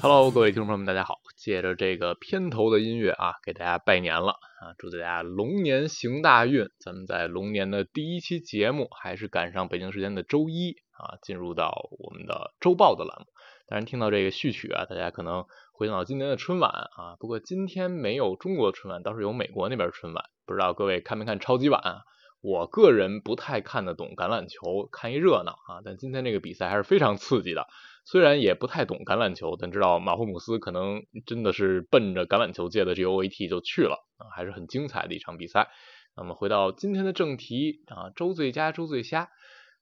Hello，各位听众朋友们，大家好！借着这个片头的音乐啊，给大家拜年了啊，祝大家龙年行大运。咱们在龙年的第一期节目，还是赶上北京时间的周一啊，进入到我们的周报的栏目。当然，听到这个序曲啊，大家可能回想到今年的春晚啊，不过今天没有中国春晚，倒是有美国那边春晚。不知道各位看没看超级碗？我个人不太看得懂橄榄球，看一热闹啊。但今天这个比赛还是非常刺激的。虽然也不太懂橄榄球，但知道马霍姆斯可能真的是奔着橄榄球界的这个 OAT 就去了啊，还是很精彩的一场比赛。那么回到今天的正题啊，周最佳、周最瞎。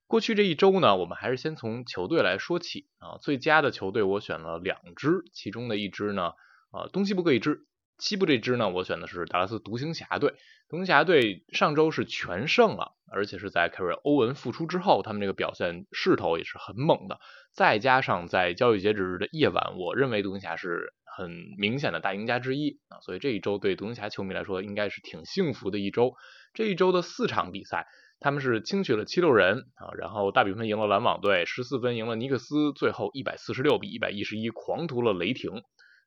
过去这一周呢，我们还是先从球队来说起啊。最佳的球队我选了两支，其中的一支呢，啊东西部各一支。西部这支呢，我选的是达拉斯独行侠队。独行侠队上周是全胜了，而且是在凯瑞欧文复出之后，他们这个表现势头也是很猛的。再加上在交易截止日的夜晚，我认为独行侠是很明显的大赢家之一啊，所以这一周对独行侠球迷来说应该是挺幸福的一周。这一周的四场比赛，他们是轻取了七六人啊，然后大比分赢了篮网队，十四分赢了尼克斯，最后一百四十六比一百一十一狂屠了雷霆。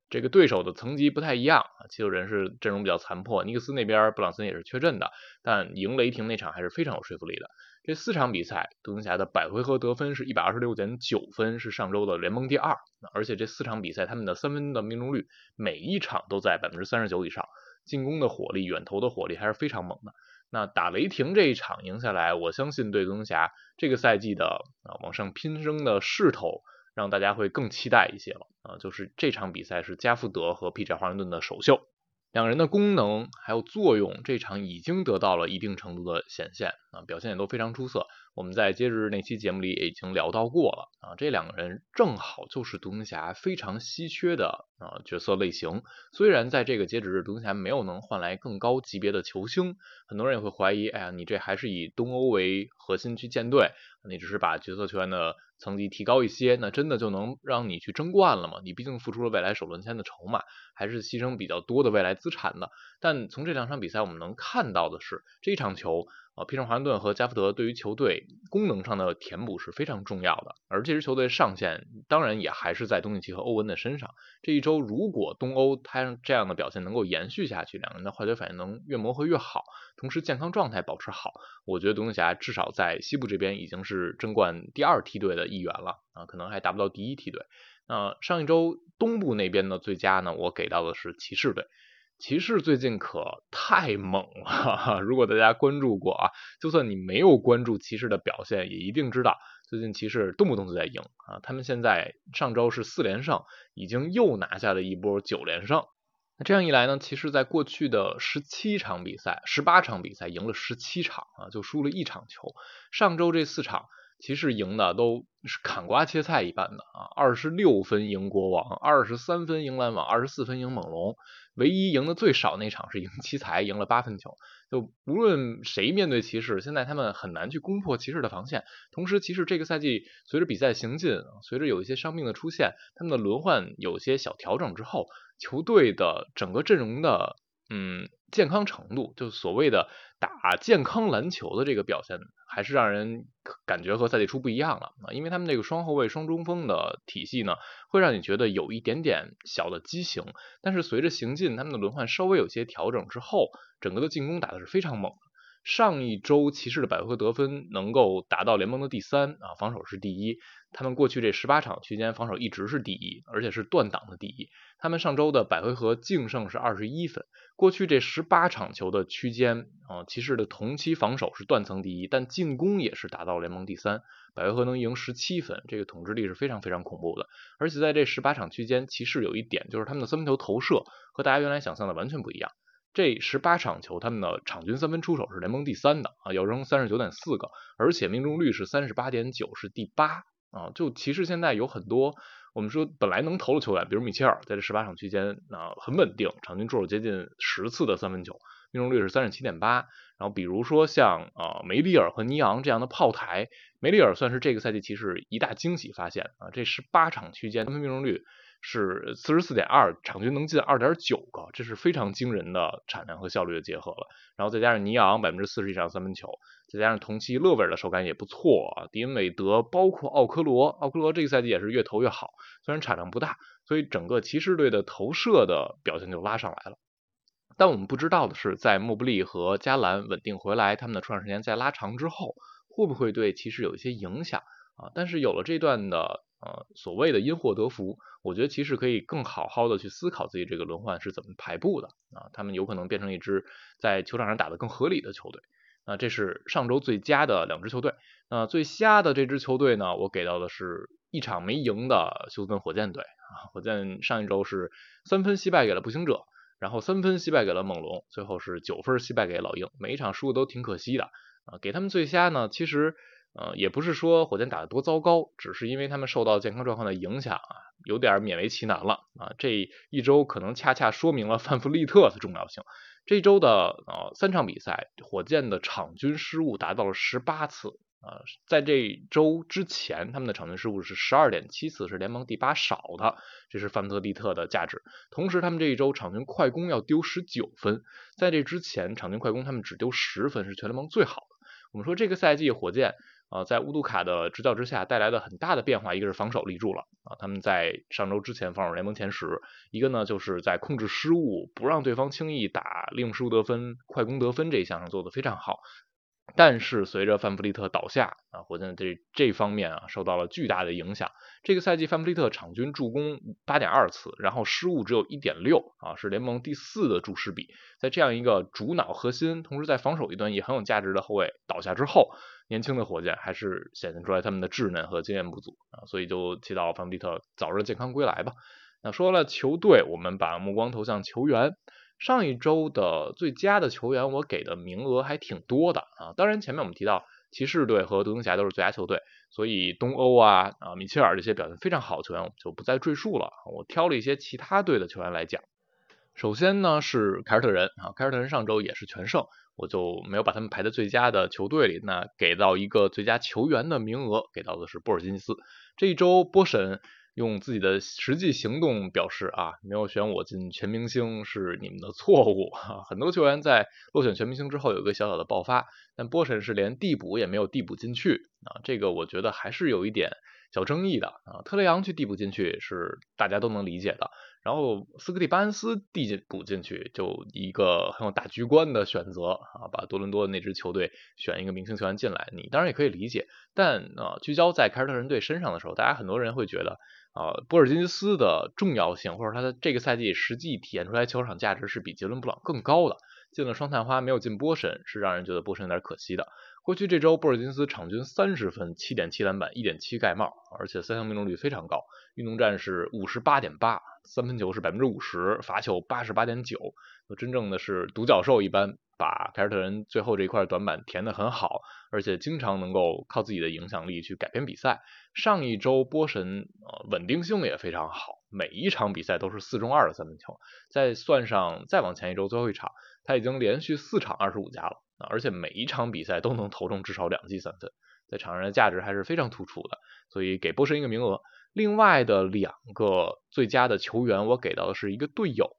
这个对手的层级不太一样啊，七六人是阵容比较残破，尼克斯那边布朗森也是缺阵的，但赢雷霆那场还是非常有说服力的。这四场比赛，独行侠的百回合得分是一百二十六点九分，是上周的联盟第二。而且这四场比赛，他们的三分的命中率每一场都在百分之三十九以上，进攻的火力、远投的火力还是非常猛的。那打雷霆这一场赢下来，我相信对独行侠这个赛季的啊往上拼升的势头。让大家会更期待一些了啊，就是这场比赛是加福德和 P.J. 华盛顿的首秀，两人的功能还有作用，这场已经得到了一定程度的显现啊，表现也都非常出色。我们在截止日那期节目里也已经聊到过了啊，这两个人正好就是独行侠非常稀缺的啊角色类型。虽然在这个截止日，独行侠没有能换来更高级别的球星，很多人也会怀疑，哎呀，你这还是以东欧为核心去建队，你只是把角色球员的层级提高一些，那真的就能让你去争冠了吗？你毕竟付出了未来首轮签的筹码，还是牺牲比较多的未来资产的。但从这两场比赛我们能看到的是，这一场球。啊，皮城华盛顿和加福德对于球队功能上的填补是非常重要的，而这支球队上限当然也还是在东契奇和欧文的身上。这一周如果东欧他这样的表现能够延续下去，两个人的化学反应能越磨合越好，同时健康状态保持好，我觉得独行侠至少在西部这边已经是争冠第二梯队的一员了啊，可能还达不到第一梯队。那上一周东部那边的最佳呢，我给到的是骑士队。骑士最近可太猛了，如果大家关注过啊，就算你没有关注骑士的表现，也一定知道最近骑士动不动就在赢啊。他们现在上周是四连胜，已经又拿下了一波九连胜。那这样一来呢，骑士在过去的十七场比赛、十八场比赛赢了十七场啊，就输了一场球。上周这四场。骑士赢的都是砍瓜切菜一般的啊，二十六分赢国王，二十三分赢篮网，二十四分赢猛龙，唯一赢的最少那场是赢奇才，赢了八分球。就无论谁面对骑士，现在他们很难去攻破骑士的防线。同时，骑士这个赛季随着比赛行进，随着有一些伤病的出现，他们的轮换有些小调整之后，球队的整个阵容的。嗯，健康程度，就所谓的打健康篮球的这个表现，还是让人感觉和赛季初不一样了啊。因为他们那个双后卫、双中锋的体系呢，会让你觉得有一点点小的畸形。但是随着行进，他们的轮换稍微有些调整之后，整个的进攻打的是非常猛。上一周骑士的百回合得分能够达到联盟的第三啊，防守是第一。他们过去这十八场区间防守一直是第一，而且是断档的第一。他们上周的百回合净胜是二十一分。过去这十八场球的区间啊，骑士的同期防守是断层第一，但进攻也是达到联盟第三，百回合能赢十七分，这个统治力是非常非常恐怖的。而且在这十八场区间，骑士有一点就是他们的三分球投射和大家原来想象的完全不一样。这十八场球，他们的场均三分出手是联盟第三的啊，要扔三十九点四个，而且命中率是三十八点九，是第八啊。就骑士现在有很多我们说本来能投的球员，比如米切尔，在这十八场区间啊很稳定，场均出手接近十次的三分球，命中率是三十七点八。然后比如说像啊梅里尔和尼昂这样的炮台，梅里尔算是这个赛季其实一大惊喜发现啊，这十八场区间三分命中率是四十四点二，场均能进二点九个，这是非常惊人的产量和效率的结合了。然后再加上尼昂百分之四十以上三分球，再加上同期勒维尔的手感也不错啊，迪恩韦德包括奥科罗，奥科罗这个赛季也是越投越好，虽然产量不大，所以整个骑士队的投射的表现就拉上来了。但我们不知道的是，在莫布利和加兰稳定回来，他们的出场时间在拉长之后，会不会对骑士有一些影响啊？但是有了这段的呃所谓的因祸得福，我觉得其实可以更好好的去思考自己这个轮换是怎么排布的啊，他们有可能变成一支在球场上打得更合理的球队啊。这是上周最佳的两支球队，那最瞎的这支球队呢，我给到的是一场没赢的休斯顿火箭队啊，火箭上一周是三分惜败给了步行者。然后三分惜败给了猛龙，最后是九分惜败给老鹰，每一场输的都挺可惜的啊。给他们最瞎呢，其实呃也不是说火箭打得多糟糕，只是因为他们受到健康状况的影响啊，有点勉为其难了啊。这一周可能恰恰说明了范弗利特的重要性。这周的呃三场比赛，火箭的场均失误达到了十八次。啊，在这周之前，他们的场均失误是十二点七次，是联盟第八少的，这是范特利特的价值。同时，他们这一周场均快攻要丢十九分，在这之前，场均快攻他们只丢十分，是全联盟最好的。我们说这个赛季火箭呃，在乌杜卡的执教之下带来的很大的变化，一个是防守立住了啊，他们在上周之前防守联盟前十，一个呢就是在控制失误，不让对方轻易打利用失误得分、快攻得分这一项上做得非常好。但是随着范弗利特倒下啊，火箭这这方面啊受到了巨大的影响。这个赛季范弗利特场均助攻八点二次，然后失误只有一点六啊，是联盟第四的注失比。在这样一个主脑核心，同时在防守一端也很有价值的后卫倒下之后，年轻的火箭还是显现出来他们的稚嫩和经验不足啊，所以就祈祷范弗利特早日健康归来吧。那说了球队，我们把目光投向球员。上一周的最佳的球员，我给的名额还挺多的啊。当然，前面我们提到骑士队和独行侠都是最佳球队，所以东欧啊啊米切尔这些表现非常好的球员，我们就不再赘述了。我挑了一些其他队的球员来讲。首先呢是凯尔特人啊，凯尔特人上周也是全胜，我就没有把他们排在最佳的球队里。那给到一个最佳球员的名额，给到的是波尔津吉斯。这一周波神。用自己的实际行动表示啊，没有选我进全明星是你们的错误啊。很多球员在落选全明星之后有一个小小的爆发，但波神是连递补也没有递补进去啊，这个我觉得还是有一点小争议的啊。特雷杨去递补进去是大家都能理解的，然后斯科蒂巴恩斯递补进去就一个很有大局观的选择啊，把多伦多的那支球队选一个明星球员进来，你当然也可以理解，但啊聚焦在凯尔特人队身上的时候，大家很多人会觉得。啊，波尔津斯的重要性，或者他的这个赛季实际体现出来球场价值是比杰伦布朗更高的。进了双探花，没有进波神，是让人觉得波神有点可惜的。过去这周，波尔津斯场均三十分，七点七篮板，一点七盖帽，而且三项命中率非常高，运动战是五十八点八，三分球是百分之五十，罚球八十八点九，真正的是独角兽一般。把凯尔特人最后这一块短板填得很好，而且经常能够靠自己的影响力去改变比赛。上一周波神呃稳定性也非常好，每一场比赛都是四中二的三分球。再算上再往前一周最后一场，他已经连续四场二十五加了，而且每一场比赛都能投中至少两记三分，在场上的价值还是非常突出的。所以给波神一个名额。另外的两个最佳的球员，我给到的是一个队友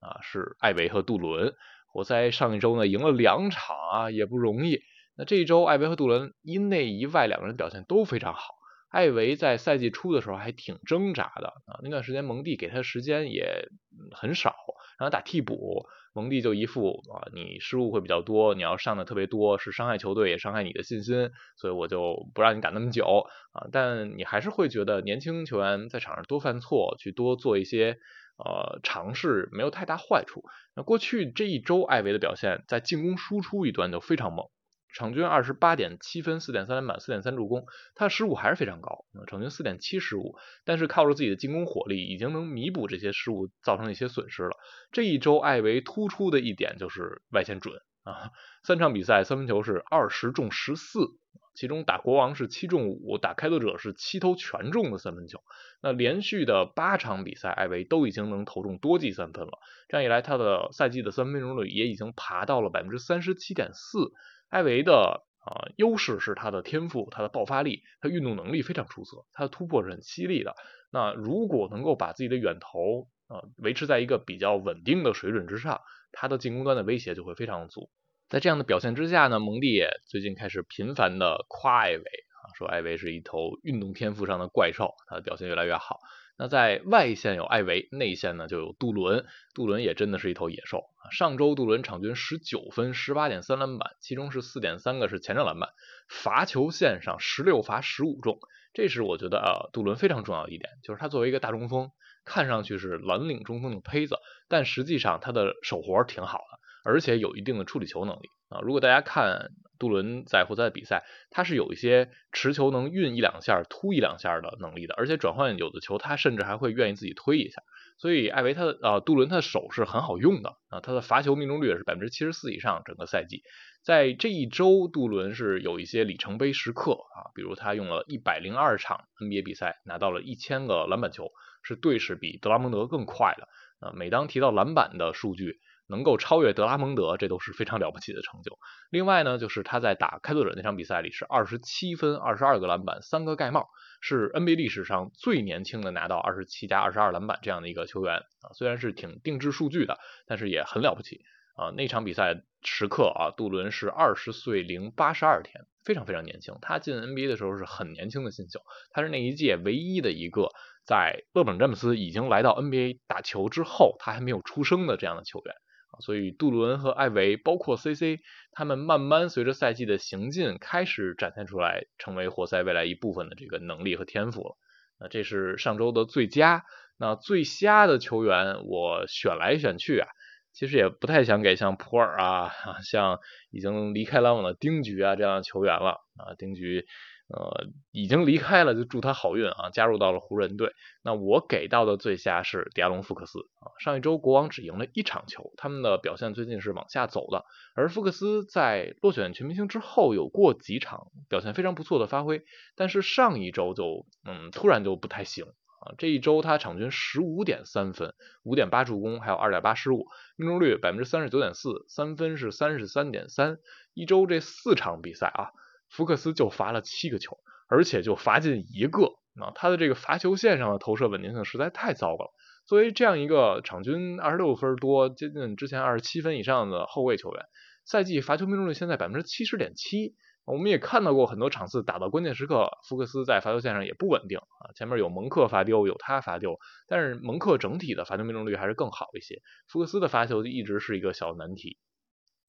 啊，是艾维和杜伦。我在上一周呢赢了两场啊，也不容易。那这一周，艾维和杜伦因内一外两个人表现都非常好。艾维在赛季初的时候还挺挣扎的啊，那段时间蒙蒂给他的时间也很少，让他打替补，蒙蒂就一副啊你失误会比较多，你要上的特别多，是伤害球队也伤害你的信心，所以我就不让你打那么久啊。但你还是会觉得年轻球员在场上多犯错，去多做一些。呃，尝试没有太大坏处。那过去这一周，艾维的表现在进攻输出一端就非常猛，场均二十八点七分，四点三篮板，四点三助攻，他的失误还是非常高，场均四点七失误。但是靠着自己的进攻火力，已经能弥补这些失误造成的一些损失了。这一周，艾维突出的一点就是外线准啊，三场比赛三分球是二十中十四，其中打国王是七中五，打开拓者是七投全中的三分球。那连续的八场比赛，艾维都已经能投中多记三分了。这样一来，他的赛季的三分命中率也已经爬到了百分之三十七点四。艾维的啊优势是他的天赋，他的爆发力，他运动能力非常出色，他的突破是很犀利的。那如果能够把自己的远投啊维持在一个比较稳定的水准之上。他的进攻端的威胁就会非常足，在这样的表现之下呢，蒙蒂也最近开始频繁的夸艾维啊，说艾维是一头运动天赋上的怪兽，他的表现越来越好。那在外线有艾维，内线呢就有杜伦，杜伦也真的是一头野兽啊。上周杜伦场均十九分，十八点三篮板，其中是四点三个是前场篮板，罚球线上十六罚十五中，这是我觉得啊杜伦非常重要的一点，就是他作为一个大中锋。看上去是蓝领中锋的胚子，但实际上他的手活挺好的，而且有一定的处理球能力啊。如果大家看杜伦在活塞的比赛，他是有一些持球能运一两下、突一两下的能力的，而且转换有的球他甚至还会愿意自己推一下。所以艾维他的啊杜伦他的手是很好用的啊，他的罚球命中率也是百分之七十四以上，整个赛季。在这一周，杜伦是有一些里程碑时刻啊，比如他用了一百零二场 NBA 比赛，拿到了一千个篮板球。是队史比德拉蒙德更快的啊！每当提到篮板的数据能够超越德拉蒙德，这都是非常了不起的成就。另外呢，就是他在打开拓者那场比赛里是二十七分、二十二个篮板、三个盖帽，是 NBA 历史上最年轻的拿到二十七加二十二篮板这样的一个球员啊！虽然是挺定制数据的，但是也很了不起啊！那场比赛时刻啊，杜伦是二十岁零八十二天，非常非常年轻。他进 NBA 的时候是很年轻的新秀，他是那一届唯一的一个。在勒布朗詹姆斯已经来到 NBA 打球之后，他还没有出生的这样的球员，所以杜伦和艾维，包括 CC，他们慢慢随着赛季的行进，开始展现出来，成为活塞未来一部分的这个能力和天赋了。那这是上周的最佳，那最瞎的球员，我选来选去啊，其实也不太想给像普尔啊，像已经离开篮网的丁局啊这样的球员了啊，丁局。呃，已经离开了，就祝他好运啊！加入到了湖人队。那我给到的最佳是迪亚龙·福克斯啊。上一周国王只赢了一场球，他们的表现最近是往下走的。而福克斯在落选全明星之后，有过几场表现非常不错的发挥，但是上一周就嗯突然就不太行啊。这一周他场均十五点三分，五点八助攻，还有二点八失误，命中率百分之三十九点四，三分是三十三点三。一周这四场比赛啊。福克斯就罚了七个球，而且就罚进一个啊！他的这个罚球线上的投射稳定性实在太糟糕了。作为这样一个场均二十六分多、接近之前二十七分以上的后卫球员，赛季罚球命中率现在百分之七十点七。我们也看到过很多场次打到关键时刻，福克斯在罚球线上也不稳定啊。前面有蒙克罚丢，有他罚丢，但是蒙克整体的罚球命中率还是更好一些。福克斯的罚球一直是一个小难题。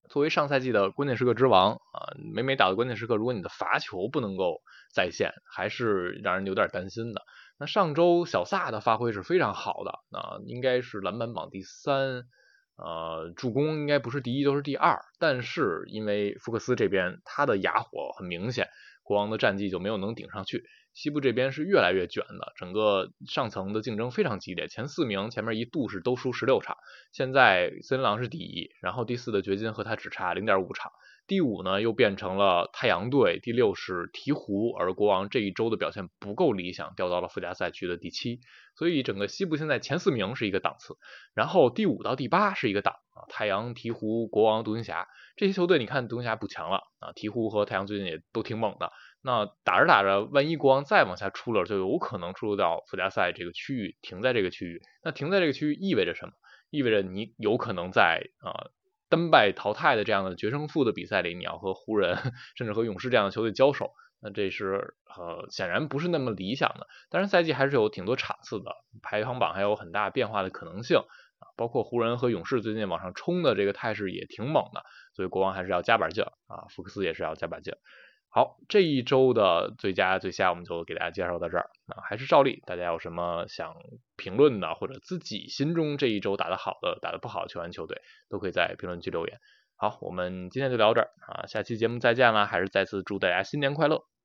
作为上赛季的关键时刻之王啊，每每打到关键时刻，如果你的罚球不能够在线，还是让人有点担心的。那上周小萨的发挥是非常好的啊，应该是篮板榜第三，呃，助攻应该不是第一都是第二。但是因为福克斯这边他的哑火很明显，国王的战绩就没有能顶上去。西部这边是越来越卷的，整个上层的竞争非常激烈，前四名前面一度是都输十六场，现在森林狼是第一，然后第四的掘金和他只差零点五场，第五呢又变成了太阳队，第六是鹈鹕，而国王这一周的表现不够理想，掉到了附加赛区的第七，所以整个西部现在前四名是一个档次，然后第五到第八是一个档啊，太阳、鹈鹕、国王、独行侠这些球队，你看独行侠不强了啊，鹈鹕和太阳最近也都挺猛的。那打着打着，万一国王再往下出了，就有可能出入到附加赛这个区域，停在这个区域。那停在这个区域意味着什么？意味着你有可能在啊单败淘汰的这样的决胜负的比赛里，你要和湖人甚至和勇士这样的球队交手。那这是呃显然不是那么理想的。当然赛季还是有挺多场次的，排行榜还有很大变化的可能性啊。包括湖人和勇士最近往上冲的这个态势也挺猛的，所以国王还是要加把劲啊，福克斯也是要加把劲。好，这一周的最佳最佳我们就给大家介绍到这儿啊，还是照例，大家有什么想评论的，或者自己心中这一周打得好的、打得不好的球员球队，都可以在评论区留言。好，我们今天就聊这儿啊，下期节目再见啦，还是再次祝大家新年快乐。